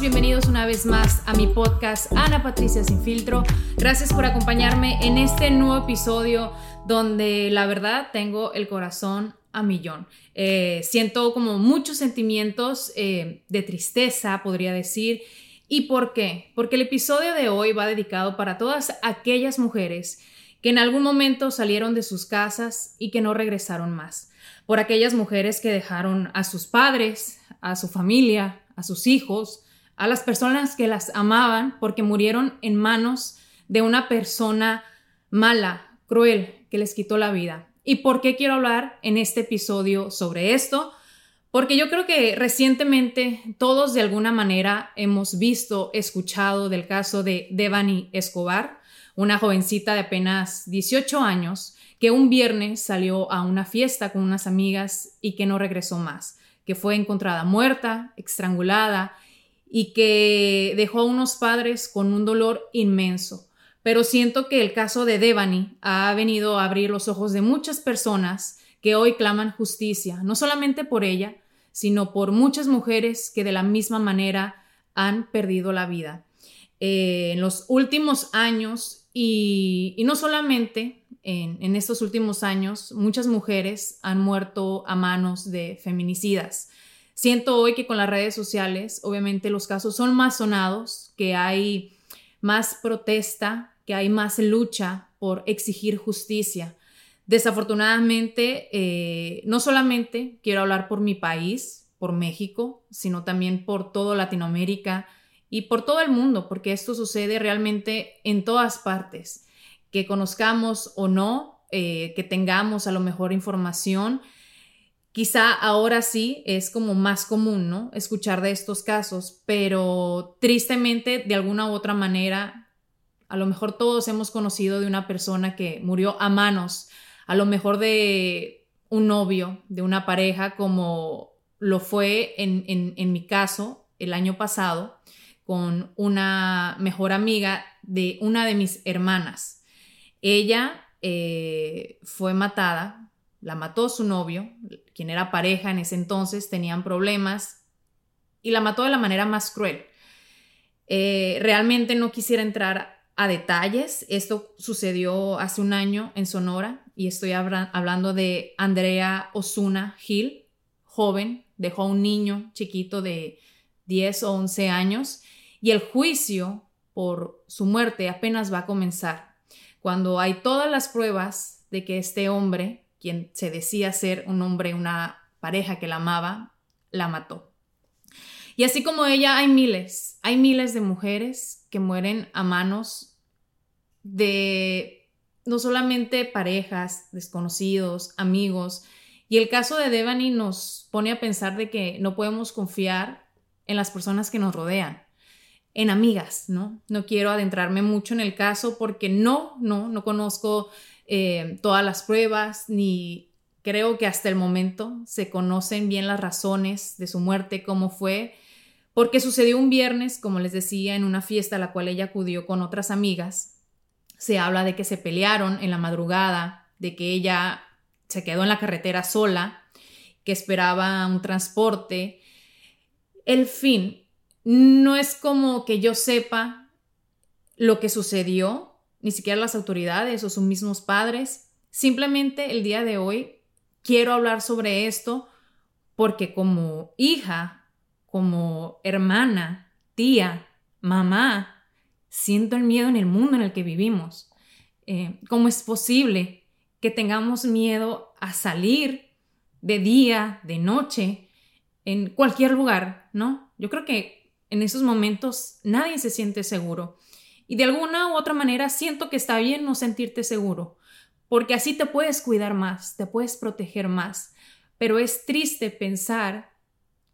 Bienvenidos una vez más a mi podcast Ana Patricia Sin Filtro. Gracias por acompañarme en este nuevo episodio donde la verdad tengo el corazón a millón. Eh, siento como muchos sentimientos eh, de tristeza, podría decir. ¿Y por qué? Porque el episodio de hoy va dedicado para todas aquellas mujeres que en algún momento salieron de sus casas y que no regresaron más. Por aquellas mujeres que dejaron a sus padres, a su familia, a sus hijos, a las personas que las amaban porque murieron en manos de una persona mala, cruel, que les quitó la vida. ¿Y por qué quiero hablar en este episodio sobre esto? Porque yo creo que recientemente todos de alguna manera hemos visto, escuchado del caso de Devani Escobar, una jovencita de apenas 18 años que un viernes salió a una fiesta con unas amigas y que no regresó más, que fue encontrada muerta, estrangulada y que dejó a unos padres con un dolor inmenso. Pero siento que el caso de Devani ha venido a abrir los ojos de muchas personas que hoy claman justicia, no solamente por ella, sino por muchas mujeres que de la misma manera han perdido la vida. Eh, en los últimos años, y, no solamente en, en, estos últimos años, muchas mujeres han muerto a manos de feminicidas. Siento hoy que con las redes sociales, obviamente los casos son más sonados, que hay más protesta, que hay más lucha por exigir justicia. Desafortunadamente, eh, no solamente quiero hablar por mi país, por México, sino también por toda Latinoamérica y por todo el mundo, porque esto sucede realmente en todas partes. Que conozcamos o no, eh, que tengamos a lo mejor información, quizá ahora sí es como más común, ¿no? Escuchar de estos casos, pero tristemente, de alguna u otra manera, a lo mejor todos hemos conocido de una persona que murió a manos a lo mejor de un novio, de una pareja, como lo fue en, en, mi caso el año pasado con una mejor amiga de una de mis hermanas. Ella eh, fue matada, la mató su novio, quien era pareja en ese entonces, tenían problemas y la mató de la manera más cruel. Eh, realmente no quisiera entrar a detalles. Esto sucedió hace un año en Sonora y estoy hablando de Andrea Osuna Gil, joven, dejó a un niño chiquito de 10 o 11 años y el juicio por su muerte apenas va a comenzar. Cuando hay todas las pruebas de que este hombre, quien se decía ser un hombre, una pareja que la amaba, la mató. Y así como ella, hay miles, hay miles de mujeres que mueren a manos de no solamente parejas, desconocidos, amigos. Y el caso de Devani nos pone a pensar de que no podemos confiar en las personas que nos rodean, en amigas, ¿no? No quiero adentrarme mucho en el caso porque no, no, no conozco eh, todas las pruebas ni creo que hasta el momento se conocen bien las razones de su muerte, cómo fue, porque sucedió un viernes, como les decía, en una fiesta a la cual ella acudió con otras amigas. Se habla de que se pelearon en la madrugada, de que ella se quedó en la carretera sola, que esperaba un transporte. El fin, no es como que yo sepa lo que sucedió, ni siquiera las autoridades o sus mismos padres Simplemente el día de hoy quiero hablar sobre esto porque como hija, como hermana, tía, mamá, siento el miedo en el mundo en el que vivimos. Eh, ¿Cómo es posible que tengamos miedo a salir de día, de noche, en cualquier lugar, ¿no? Yo creo que en esos momentos nadie se siente seguro. Y de alguna u otra manera siento que está bien no sentirte seguro, porque así te puedes cuidar más, te puedes proteger más. Pero es triste pensar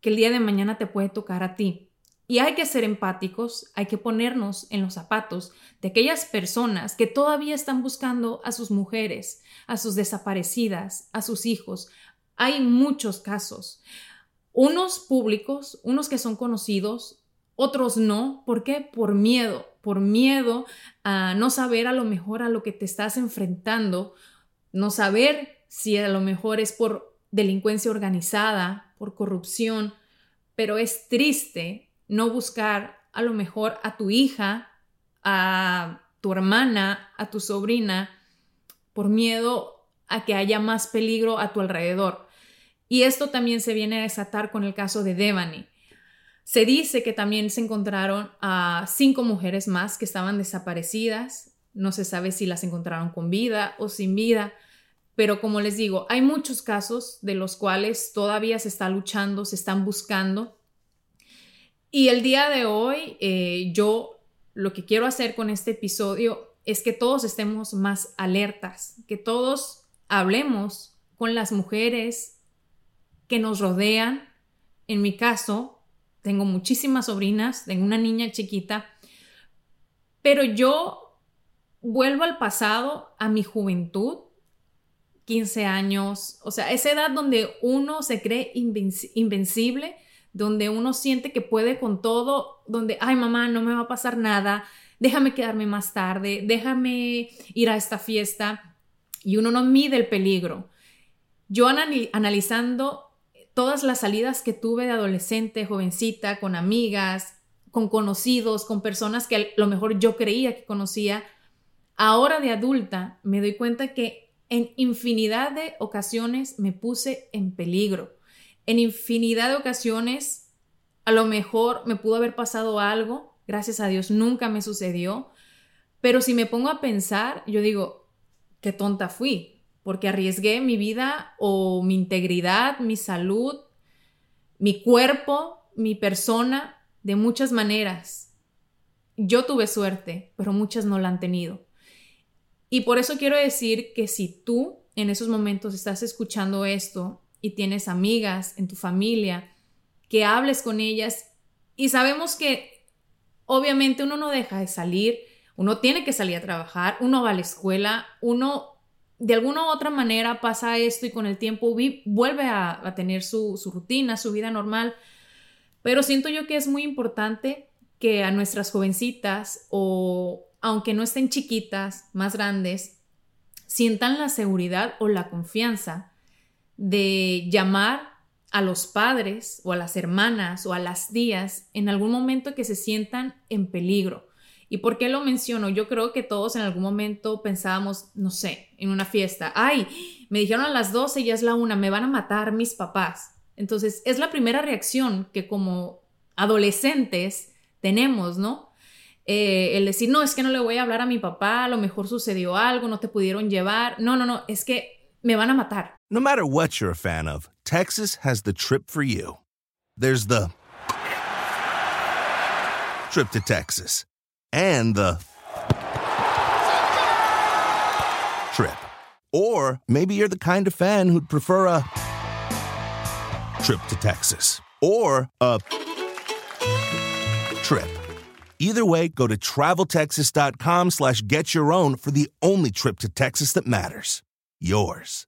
que el día de mañana te puede tocar a ti. Y hay que ser empáticos, hay que ponernos en los zapatos de aquellas personas que todavía están buscando a sus mujeres, a sus desaparecidas, a sus hijos. Hay muchos casos. Unos públicos, unos que son conocidos, otros no. ¿Por qué? Por miedo, por miedo a no saber a lo mejor a lo que te estás enfrentando, no saber si a lo mejor es por delincuencia organizada, por corrupción, pero es triste no buscar a lo mejor a tu hija, a tu hermana, a tu sobrina, por miedo a que haya más peligro a tu alrededor. Y esto también se viene a desatar con el caso de Devani. Se dice que también se encontraron a cinco mujeres más que estaban desaparecidas. No se sabe si las encontraron con vida o sin vida. Pero como les digo, hay muchos casos de los cuales todavía se está luchando, se están buscando. Y el día de hoy, eh, yo lo que quiero hacer con este episodio es que todos estemos más alertas, que todos hablemos con las mujeres que nos rodean. En mi caso, tengo muchísimas sobrinas, tengo una niña chiquita, pero yo vuelvo al pasado, a mi juventud, 15 años, o sea, esa edad donde uno se cree invencible, donde uno siente que puede con todo, donde, ay mamá, no me va a pasar nada, déjame quedarme más tarde, déjame ir a esta fiesta, y uno no mide el peligro. Yo analizando todas las salidas que tuve de adolescente, jovencita, con amigas, con conocidos, con personas que a lo mejor yo creía que conocía, ahora de adulta me doy cuenta que en infinidad de ocasiones me puse en peligro. En infinidad de ocasiones a lo mejor me pudo haber pasado algo, gracias a Dios nunca me sucedió, pero si me pongo a pensar, yo digo, qué tonta fui, porque arriesgué mi vida o mi integridad, mi salud, mi cuerpo, mi persona, de muchas maneras. Yo tuve suerte, pero muchas no la han tenido. Y por eso quiero decir que si tú en esos momentos estás escuchando esto y tienes amigas en tu familia, que hables con ellas y sabemos que obviamente uno no deja de salir, uno tiene que salir a trabajar, uno va a la escuela, uno de alguna u otra manera pasa esto y con el tiempo vuelve a, tener su, su, rutina, su vida normal. Pero siento yo que es muy importante que a nuestras jovencitas o aunque no estén chiquitas, más grandes, sientan la seguridad o la confianza de llamar a los padres o a las hermanas o a las tías en algún momento que se sientan en peligro. ¿Y por qué lo menciono? Yo creo que todos en algún momento pensábamos, no sé, en una fiesta, ay, me dijeron a las 12 y ya es la una, me van a matar mis papás. Entonces, es la primera reacción que como adolescentes tenemos, ¿no? Eh, el decir, no, es que no le voy a hablar a mi papá, a lo mejor sucedió algo, no te pudieron llevar. No, no, no, es que me van a matar. No matter what you're a fan of, Texas has the trip for you. There's the trip to Texas. And the trip. Or maybe you're the kind of fan who'd prefer a trip to Texas or a trip. Either way, go to traveltexas.com slash get your own for the only trip to Texas that matters. Yours.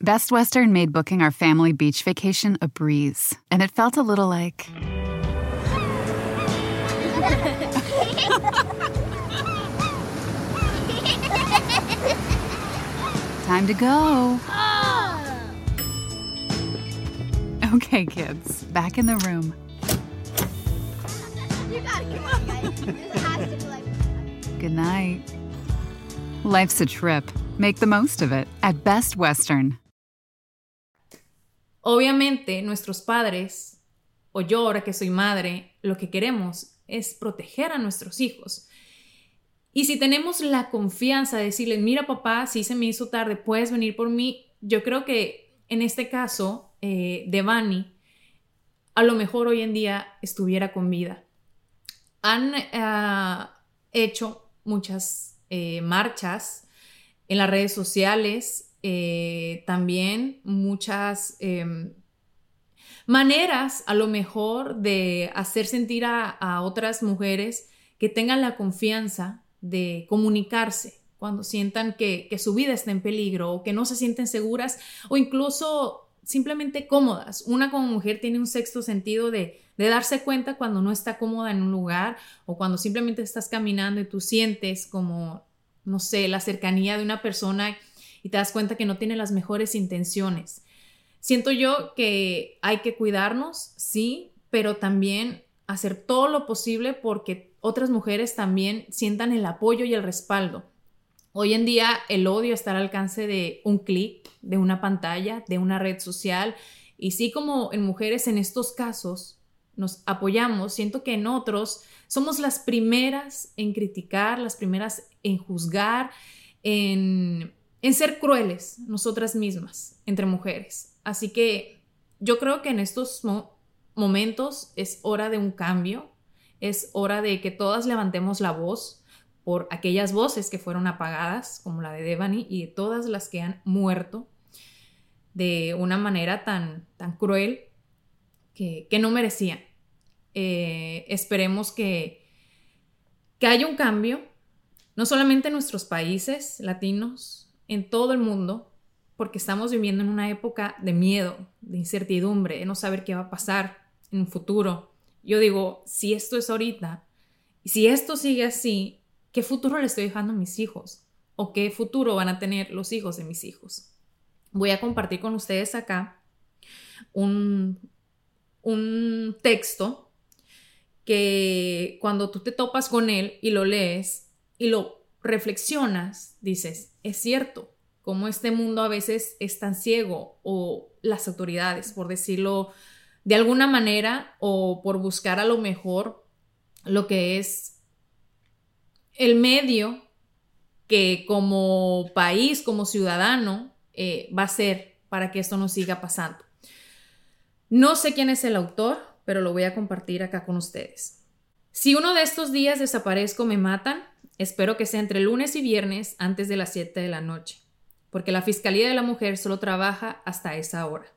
Best Western made booking our family beach vacation a breeze, and it felt a little like... Time to go. Oh. Okay, kids, back in the room. You gotta come on, guys. This has to be like. Good night. Life's a trip, Make the most of it at Best Western. Obviamente, nuestros padres, o yo ahora que soy madre, lo que queremos es proteger a nuestros hijos. Y si tenemos la confianza de decirles, mira papá, si se me hizo tarde, puedes venir por mí, yo creo que en este caso, eh, Devani, a lo mejor hoy en día estuviera con vida. Han eh, hecho muchas eh, marchas en las redes sociales, eh, también muchas em, maneras a lo mejor de hacer sentir a, otras mujeres que tengan la confianza de comunicarse cuando sientan que, su vida está en peligro o que no se sienten seguras o incluso simplemente cómodas. Una como mujer tiene un sexto sentido de, de, darse cuenta cuando no está cómoda en un lugar o cuando simplemente estás caminando y tú sientes como, no sé, la cercanía de una persona y te das cuenta que no tiene las mejores intenciones. Siento yo que hay que cuidarnos, sí, pero también hacer todo lo posible porque otras mujeres también sientan el apoyo y el respaldo. Hoy en día el odio está al alcance de un clic, de una pantalla, de una red social. Y sí como en mujeres en estos casos nos apoyamos, siento que en otros somos las primeras en criticar, las primeras en juzgar, en, en ser crueles nosotras mismas entre mujeres. Así que yo creo que en estos momentos es hora de un cambio, es hora de que todas levantemos la voz, por aquellas voces que fueron apagadas, como la de Devani, y de todas las que han muerto de una manera tan, tan cruel que, no merecían. Eh, esperemos que, que haya un cambio, no solamente en nuestros países latinos, en todo el mundo, porque estamos viviendo en una época de miedo, de incertidumbre, de no saber qué va a pasar en un futuro. Yo digo, si esto es ahorita, si esto sigue así, ¿Qué futuro le estoy dejando a mis hijos? ¿O qué futuro van a tener los hijos de mis hijos? Voy a compartir con ustedes acá un, un texto que cuando tú te topas con él y lo lees y lo reflexionas, dices, es cierto, como este mundo a veces es tan ciego o las autoridades, por decirlo de alguna manera, o por buscar a lo mejor lo que es el medio que como país, como ciudadano, eh, va a ser para que esto no siga pasando. No sé quién es el autor, pero lo voy a compartir acá con ustedes. Si uno de estos días desaparezco, me matan, espero que sea entre lunes y viernes antes de las 7 de la noche, porque la Fiscalía de la Mujer solo trabaja hasta esa hora.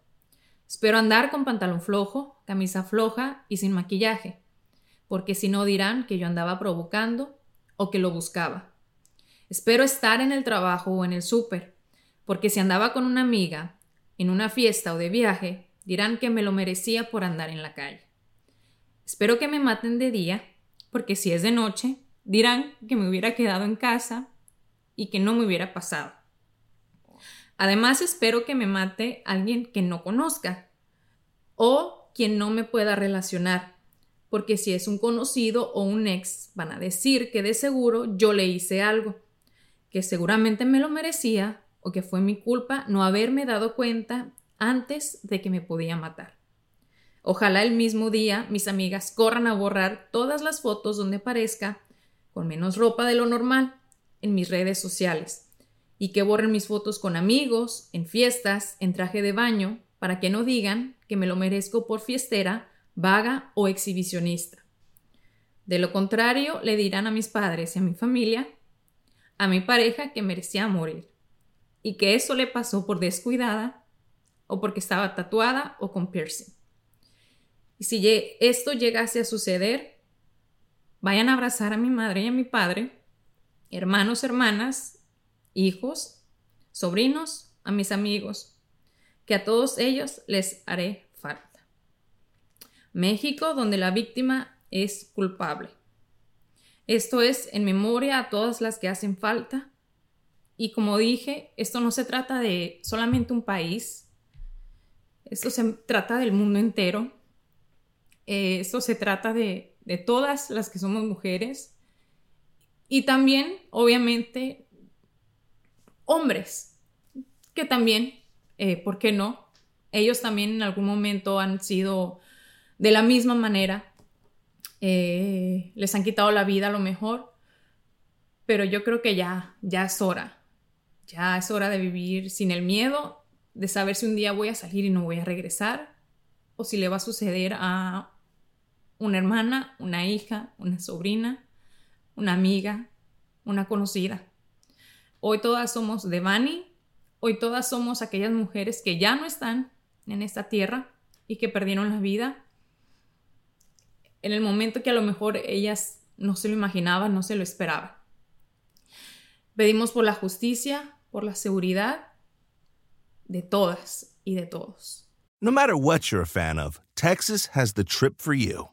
Espero andar con pantalón flojo, camisa floja y sin maquillaje, porque si no dirán que yo andaba provocando o que lo buscaba. Espero estar en el trabajo o en el súper, porque si andaba con una amiga, en una fiesta o de viaje, dirán que me lo merecía por andar en la calle. Espero que me maten de día, porque si es de noche, dirán que me hubiera quedado en casa y que no me hubiera pasado. Además, espero que me mate alguien que no conozca o quien no me pueda relacionar, porque si es un conocido o un ex, van a decir que de seguro yo le hice algo, que seguramente me lo merecía o que fue mi culpa no haberme dado cuenta antes de que me podía matar. Ojalá el mismo día mis amigas corran a borrar todas las fotos donde aparezca con menos ropa de lo normal en mis redes sociales y que borren mis fotos con amigos, en fiestas, en traje de baño, para que no digan que me lo merezco por fiestera vaga o exhibicionista. De lo contrario, le dirán a mis padres y a mi familia, a mi pareja que merecía morir, y que eso le pasó por descuidada o porque estaba tatuada o con piercing. Y si esto llegase a suceder, vayan a abrazar a mi madre y a mi padre, hermanos, hermanas, hijos, sobrinos, a mis amigos, que a todos ellos les haré México, donde la víctima es culpable. Esto es en memoria a todas las que hacen falta. Y como dije, esto no se trata de solamente un país, esto se trata del mundo entero, eh, esto se trata de, de todas las que somos mujeres. Y también, obviamente, hombres, que también, eh, ¿por qué no? Ellos también en algún momento han sido de la misma manera, eh, les han quitado la vida a lo mejor, pero yo creo que ya, ya es hora, ya es hora de vivir sin el miedo, de saber si un día voy a salir y no voy a regresar, o si le va a suceder a una hermana, una hija, una sobrina, una amiga, una conocida. Hoy todas somos de Bani, hoy todas somos aquellas mujeres que ya no están en esta tierra y que perdieron la vida en el momento que a lo mejor ellas no se lo imaginaban, no se lo esperaban. Pedimos por la justicia, por la seguridad de todas y de todos. No matter what you're a fan of, Texas has the trip for you.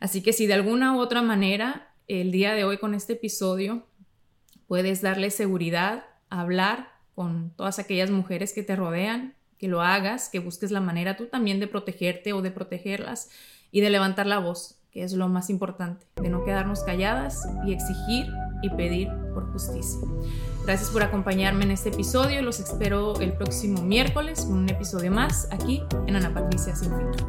Así que si de alguna u otra manera el día de hoy con este episodio puedes darle seguridad, hablar con todas aquellas mujeres que te rodean, que lo hagas, que busques la manera tú también de protegerte o de protegerlas y de levantar la voz, que es lo más importante, de no quedarnos calladas y exigir y pedir por justicia. Gracias por acompañarme en este episodio, los espero el próximo miércoles con un episodio más aquí en Ana Patricia Sin Filtro.